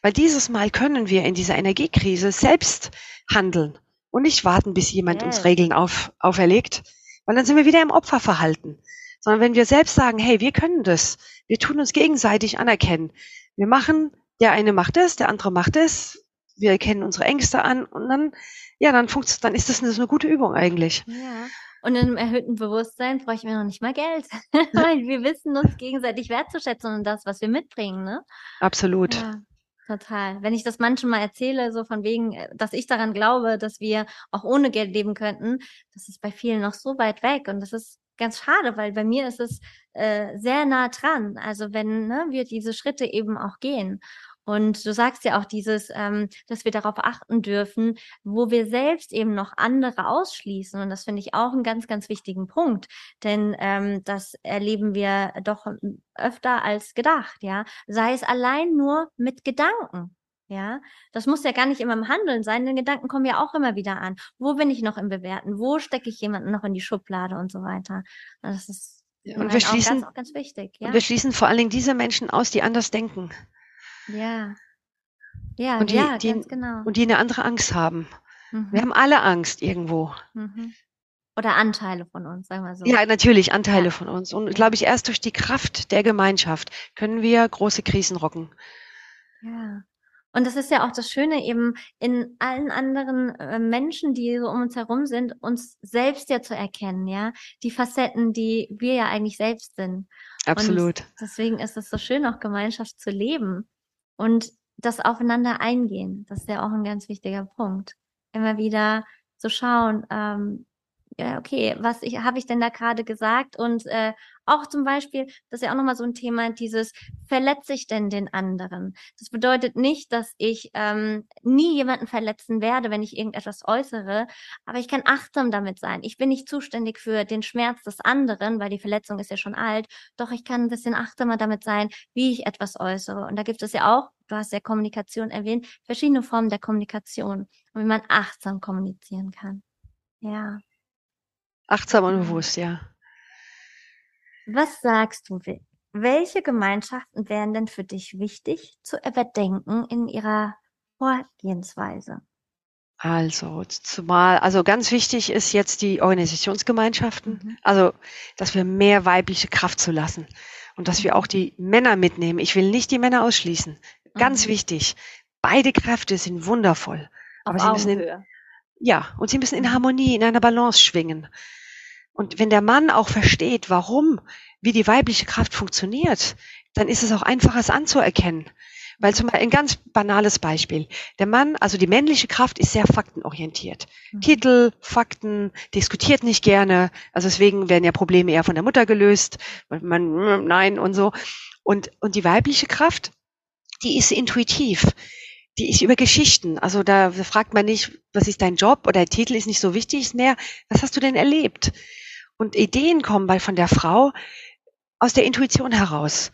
[SPEAKER 1] Weil dieses Mal können wir in dieser Energiekrise selbst handeln und nicht warten, bis jemand uns Regeln auf, auferlegt, weil dann sind wir wieder im Opferverhalten. Sondern wenn wir selbst sagen, hey, wir können das, wir tun uns gegenseitig anerkennen. Wir machen, der eine macht das, der andere macht das, wir erkennen unsere Ängste an und dann, ja, dann funktioniert, dann ist das eine, eine gute Übung eigentlich.
[SPEAKER 2] Ja. Und in einem erhöhten Bewusstsein brauche ich mir noch nicht mal Geld, *laughs* weil wir wissen uns gegenseitig wertzuschätzen und das, was wir mitbringen, ne?
[SPEAKER 1] Absolut.
[SPEAKER 2] Ja. Total. Wenn ich das manchen mal erzähle, so von wegen, äh, dass ich daran glaube, dass wir auch ohne Geld leben könnten, das ist bei vielen noch so weit weg und das ist ganz schade, weil bei mir ist es äh, sehr nah dran. Also wenn ne, wir diese Schritte eben auch gehen. Und du sagst ja auch dieses, ähm, dass wir darauf achten dürfen, wo wir selbst eben noch andere ausschließen. Und das finde ich auch einen ganz, ganz wichtigen Punkt. Denn ähm, das erleben wir doch öfter als gedacht, ja. Sei es allein nur mit Gedanken. Ja, das muss ja gar nicht immer im Handeln sein, denn Gedanken kommen ja auch immer wieder an. Wo bin ich noch im Bewerten? Wo stecke ich jemanden noch in die Schublade und so weiter? Das ist
[SPEAKER 1] und wir schließen, ganz, ganz wichtig. Ja? Und wir schließen vor allen Dingen diese Menschen aus, die anders denken.
[SPEAKER 2] Ja. Ja,
[SPEAKER 1] und die,
[SPEAKER 2] ja,
[SPEAKER 1] die,
[SPEAKER 2] ganz genau.
[SPEAKER 1] Und die eine andere Angst haben. Mhm. Wir haben alle Angst irgendwo.
[SPEAKER 2] Mhm. Oder Anteile von uns, sagen wir so.
[SPEAKER 1] Ja, natürlich, Anteile ja. von uns. Und glaube ich, erst durch die Kraft der Gemeinschaft können wir große Krisen rocken.
[SPEAKER 2] Ja. Und das ist ja auch das Schöne eben in allen anderen äh, Menschen, die so um uns herum sind, uns selbst ja zu erkennen, ja. Die Facetten, die wir ja eigentlich selbst sind.
[SPEAKER 1] Absolut.
[SPEAKER 2] Und deswegen ist es so schön, auch Gemeinschaft zu leben. Und das Aufeinander eingehen, das ist ja auch ein ganz wichtiger Punkt. Immer wieder zu schauen, ähm, ja, okay, was ich, habe ich denn da gerade gesagt? Und äh, auch zum Beispiel, das ist ja auch nochmal so ein Thema, dieses, verletze ich denn den anderen? Das bedeutet nicht, dass ich ähm, nie jemanden verletzen werde, wenn ich irgendetwas äußere, aber ich kann achtsam damit sein. Ich bin nicht zuständig für den Schmerz des anderen, weil die Verletzung ist ja schon alt, doch ich kann ein bisschen achtsamer damit sein, wie ich etwas äußere. Und da gibt es ja auch, du hast ja Kommunikation erwähnt, verschiedene Formen der Kommunikation und wie man achtsam kommunizieren kann. Ja.
[SPEAKER 1] Achtsam und bewusst, ja.
[SPEAKER 2] Was sagst du? Welche Gemeinschaften wären denn für dich wichtig zu überdenken in ihrer Vorgehensweise?
[SPEAKER 1] Also, zumal, also ganz wichtig ist jetzt die Organisationsgemeinschaften, mhm. also, dass wir mehr weibliche Kraft zulassen und dass wir auch die Männer mitnehmen. Ich will nicht die Männer ausschließen. Ganz mhm. wichtig. Beide Kräfte sind wundervoll.
[SPEAKER 2] Auf aber sie müssen
[SPEAKER 1] in, ja, und sie müssen in. Harmonie, in einer Balance schwingen. Und wenn der Mann auch versteht, warum, wie die weibliche Kraft funktioniert, dann ist es auch einfacher, es anzuerkennen. Weil zum Beispiel ein ganz banales Beispiel. Der Mann, also die männliche Kraft ist sehr faktenorientiert. Mhm. Titel, Fakten, diskutiert nicht gerne. Also deswegen werden ja Probleme eher von der Mutter gelöst. Man, nein und so. Und, und die weibliche Kraft, die ist intuitiv. Die ist über Geschichten. Also da fragt man nicht, was ist dein Job oder der Titel ist nicht so wichtig, ist mehr, was hast du denn erlebt? Und Ideen kommen bei von der Frau aus der Intuition heraus.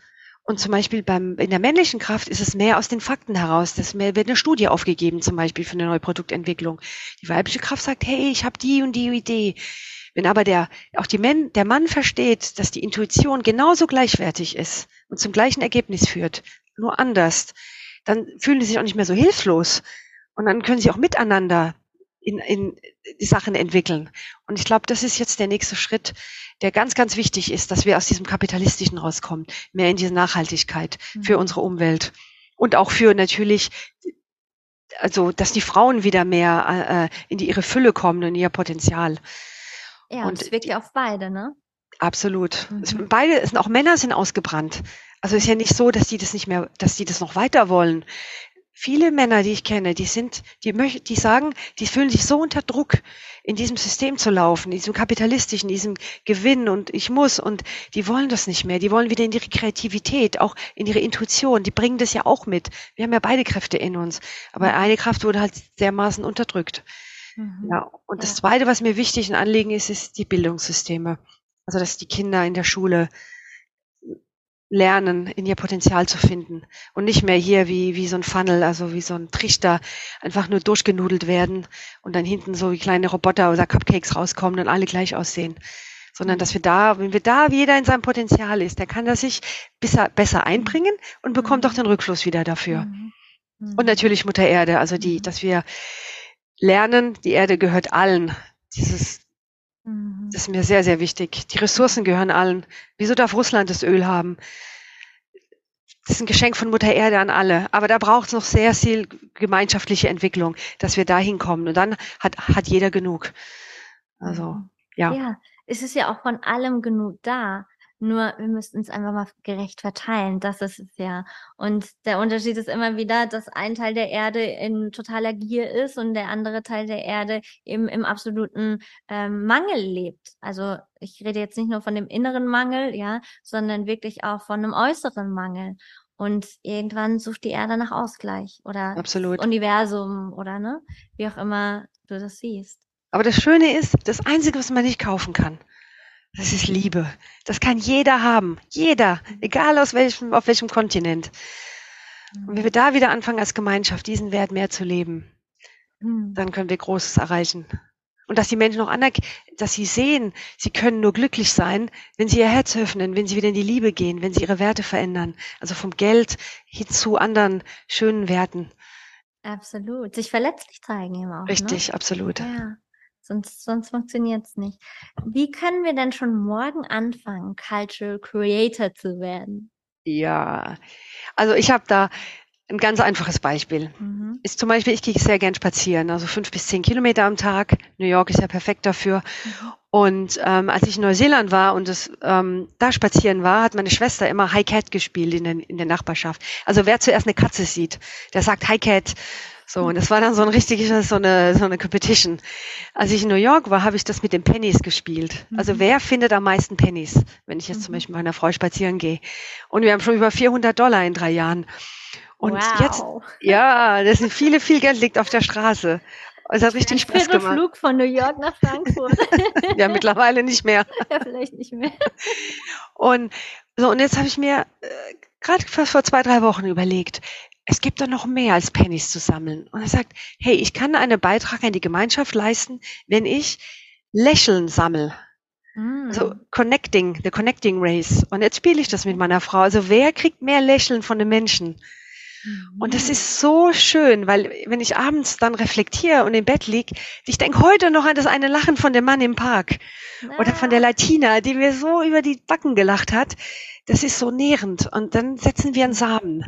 [SPEAKER 1] Und zum Beispiel beim, in der männlichen Kraft ist es mehr aus den Fakten heraus. Das mehr wird eine Studie aufgegeben, zum Beispiel für eine neue Produktentwicklung. Die weibliche Kraft sagt, hey, ich habe die und die Idee. Wenn aber der, auch die Mann, der Mann versteht, dass die Intuition genauso gleichwertig ist und zum gleichen Ergebnis führt, nur anders, dann fühlen sie sich auch nicht mehr so hilflos. Und dann können sie auch miteinander in, in die Sachen entwickeln. Und ich glaube, das ist jetzt der nächste Schritt, der ganz, ganz wichtig ist, dass wir aus diesem kapitalistischen rauskommen, mehr in diese Nachhaltigkeit für mhm. unsere Umwelt und auch für natürlich, also dass die Frauen wieder mehr äh, in die, ihre Fülle kommen und in ihr Potenzial.
[SPEAKER 2] Ja, und es wirkt ja auf beide, ne?
[SPEAKER 1] Absolut. Mhm. Beide, sind auch Männer sind ausgebrannt. Also ist ja nicht so, dass die das nicht mehr, dass die das noch weiter wollen viele Männer, die ich kenne, die sind, die möchten, die sagen, die fühlen sich so unter Druck, in diesem System zu laufen, in diesem kapitalistischen, diesem Gewinn und ich muss und die wollen das nicht mehr. Die wollen wieder in ihre Kreativität, auch in ihre Intuition. Die bringen das ja auch mit. Wir haben ja beide Kräfte in uns. Aber eine Kraft wurde halt dermaßen unterdrückt. Mhm. Ja. Und das zweite, was mir wichtig ein Anliegen ist, ist die Bildungssysteme. Also, dass die Kinder in der Schule lernen, in ihr Potenzial zu finden und nicht mehr hier wie, wie so ein Funnel, also wie so ein Trichter, einfach nur durchgenudelt werden und dann hinten so wie kleine Roboter oder Cupcakes rauskommen und alle gleich aussehen. Sondern dass wir da, wenn wir da jeder in seinem Potenzial ist, der kann das sich besser, besser einbringen und bekommt auch den Rückfluss wieder dafür. Mhm. Mhm. Und natürlich Mutter Erde, also die, mhm. dass wir lernen, die Erde gehört allen. Dieses, das ist mir sehr, sehr wichtig. Die Ressourcen gehören allen. Wieso darf Russland das Öl haben? Das ist ein Geschenk von Mutter Erde an alle. Aber da braucht es noch sehr viel gemeinschaftliche Entwicklung, dass wir da hinkommen. Und dann hat, hat jeder genug. Also, ja.
[SPEAKER 2] Ja, es ist ja auch von allem genug da. Nur wir müssten es einfach mal gerecht verteilen. Das ist es ja. Und der Unterschied ist immer wieder, dass ein Teil der Erde in totaler Gier ist und der andere Teil der Erde eben im absoluten ähm, Mangel lebt. Also ich rede jetzt nicht nur von dem inneren Mangel, ja, sondern wirklich auch von einem äußeren Mangel. Und irgendwann sucht die Erde nach Ausgleich oder
[SPEAKER 1] Absolut.
[SPEAKER 2] Universum oder ne, wie auch immer du das siehst.
[SPEAKER 1] Aber das Schöne ist, das Einzige, was man nicht kaufen kann, das ist Liebe. Das kann jeder haben. Jeder. Egal aus welchem, auf welchem Kontinent. Und wenn wir da wieder anfangen, als Gemeinschaft diesen Wert mehr zu leben, hm. dann können wir Großes erreichen. Und dass die Menschen auch anerkennen, dass sie sehen, sie können nur glücklich sein, wenn sie ihr Herz öffnen, wenn sie wieder in die Liebe gehen, wenn sie ihre Werte verändern. Also vom Geld hin zu anderen schönen Werten.
[SPEAKER 2] Absolut. Sich verletzlich zeigen eben auch. Ne?
[SPEAKER 1] Richtig, ne? absolut.
[SPEAKER 2] Ja. Sonst, sonst funktioniert es nicht. Wie können wir denn schon morgen anfangen, Cultural Creator zu werden?
[SPEAKER 1] Ja, also ich habe da ein ganz einfaches Beispiel. Mhm. Ist zum Beispiel, ich gehe sehr gern spazieren, also fünf bis zehn Kilometer am Tag. New York ist ja perfekt dafür. Mhm. Und ähm, als ich in Neuseeland war und es ähm, da spazieren war, hat meine Schwester immer Hi Cat gespielt in der, in der Nachbarschaft. Also wer zuerst eine Katze sieht, der sagt Hi Cat. So, und das war dann so ein richtiges, so eine, so eine Competition. Als ich in New York war, habe ich das mit den Pennies gespielt. Also mhm. wer findet am meisten Pennies, wenn ich jetzt zum mhm. Beispiel mit meiner Frau spazieren gehe? Und wir haben schon über 400 Dollar in drei Jahren. Und wow. jetzt, ja, das sind viele, viel Geld liegt auf der Straße. Es hat richtig Spaß gemacht.
[SPEAKER 2] Flug von New York nach Frankfurt. *laughs*
[SPEAKER 1] ja, mittlerweile nicht mehr. *laughs*
[SPEAKER 2] Ja, vielleicht nicht mehr.
[SPEAKER 1] Und so, und jetzt habe ich mir äh, gerade vor zwei, drei Wochen überlegt, es gibt da noch mehr als Pennies zu sammeln. Und er sagt, hey, ich kann einen Beitrag an die Gemeinschaft leisten, wenn ich Lächeln sammle. Mm. Also Connecting, the Connecting Race. Und jetzt spiele ich das mit meiner Frau. Also wer kriegt mehr Lächeln von den Menschen? Und das ist so schön, weil wenn ich abends dann reflektiere und im Bett lieg, ich denke heute noch an das eine Lachen von dem Mann im Park oder von der Latina, die mir so über die Backen gelacht hat. Das ist so nährend. Und dann setzen wir einen Samen.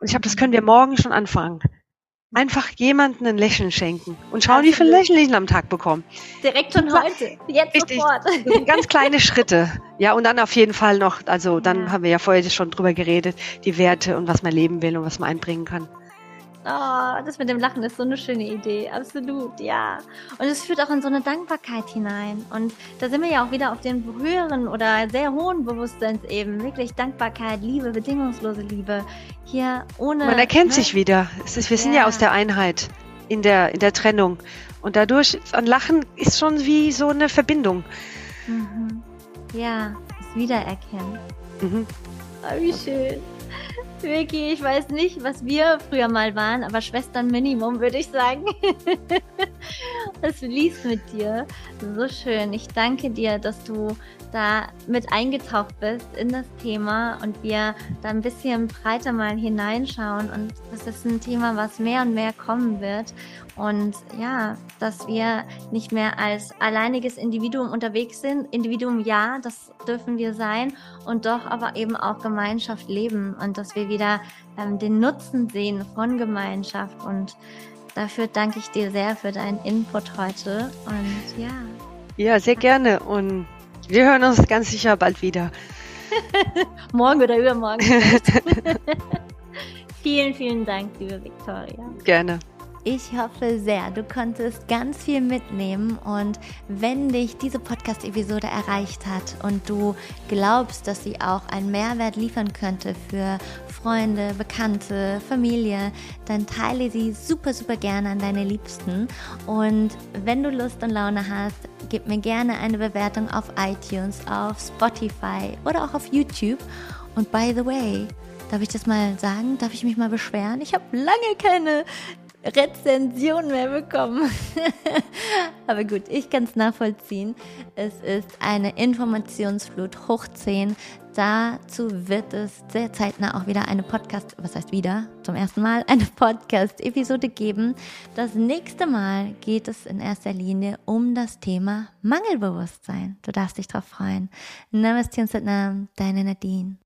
[SPEAKER 1] Und ich glaube, das können wir morgen schon anfangen. Einfach jemanden ein Lächeln schenken und schauen, wie viele Lächeln ich am Tag bekomme.
[SPEAKER 2] Direkt schon heute, jetzt Richtig. sofort.
[SPEAKER 1] Ganz kleine Schritte. Ja, und dann auf jeden Fall noch, also dann ja. haben wir ja vorher schon drüber geredet, die Werte und was man leben will und was man einbringen kann.
[SPEAKER 2] Oh, das mit dem Lachen ist so eine schöne Idee. Absolut, ja. Und es führt auch in so eine Dankbarkeit hinein. Und da sind wir ja auch wieder auf den höheren oder sehr hohen Bewusstseinsebenen. Wirklich Dankbarkeit, Liebe, bedingungslose Liebe. Hier ohne.
[SPEAKER 1] Man erkennt ne? sich wieder. Ist, wir sind ja. aus der Einheit in der, in der Trennung. Und dadurch, ein Lachen ist schon wie so eine Verbindung.
[SPEAKER 2] Mhm. Ja, das Wiedererkennen. Mhm. Oh, wie schön. Vicky, ich weiß nicht, was wir früher mal waren, aber Schwestern Minimum, würde ich sagen. *laughs* Es liest mit dir. So schön. Ich danke dir, dass du da mit eingetaucht bist in das Thema und wir da ein bisschen breiter mal hineinschauen. Und das ist ein Thema, was mehr und mehr kommen wird. Und ja, dass wir nicht mehr als alleiniges Individuum unterwegs sind. Individuum ja, das dürfen wir sein. Und doch aber eben auch Gemeinschaft leben. Und dass wir wieder ähm, den Nutzen sehen von Gemeinschaft. Und dafür danke ich dir sehr für deinen Input heute. Und ja.
[SPEAKER 1] Ja, sehr gerne. Und wir hören uns ganz sicher bald wieder. *laughs*
[SPEAKER 2] Morgen oder übermorgen. *laughs* *laughs* Vielen, vielen Dank, liebe Victoria.
[SPEAKER 1] Gerne.
[SPEAKER 2] Ich hoffe sehr, du konntest ganz viel mitnehmen und wenn dich diese Podcast-Episode erreicht hat und du glaubst, dass sie auch einen Mehrwert liefern könnte für Freunde, Bekannte, Familie, dann teile sie super, super gerne an deine Liebsten. Und wenn du Lust und Laune hast, gib mir gerne eine Bewertung auf iTunes, auf Spotify oder auch auf YouTube. Und by the way, Darf ich das mal sagen? Darf ich mich mal beschweren? Ich habe lange keine Rezension mehr bekommen. *laughs* Aber gut, ich kann es nachvollziehen. Es ist eine Informationsflut hoch 10. Dazu wird es sehr zeitnah auch wieder eine Podcast, was heißt wieder, zum ersten Mal eine Podcast-Episode geben. Das nächste Mal geht es in erster Linie um das Thema Mangelbewusstsein. Du darfst dich drauf freuen. Namaste und Satnam, deine Nadine.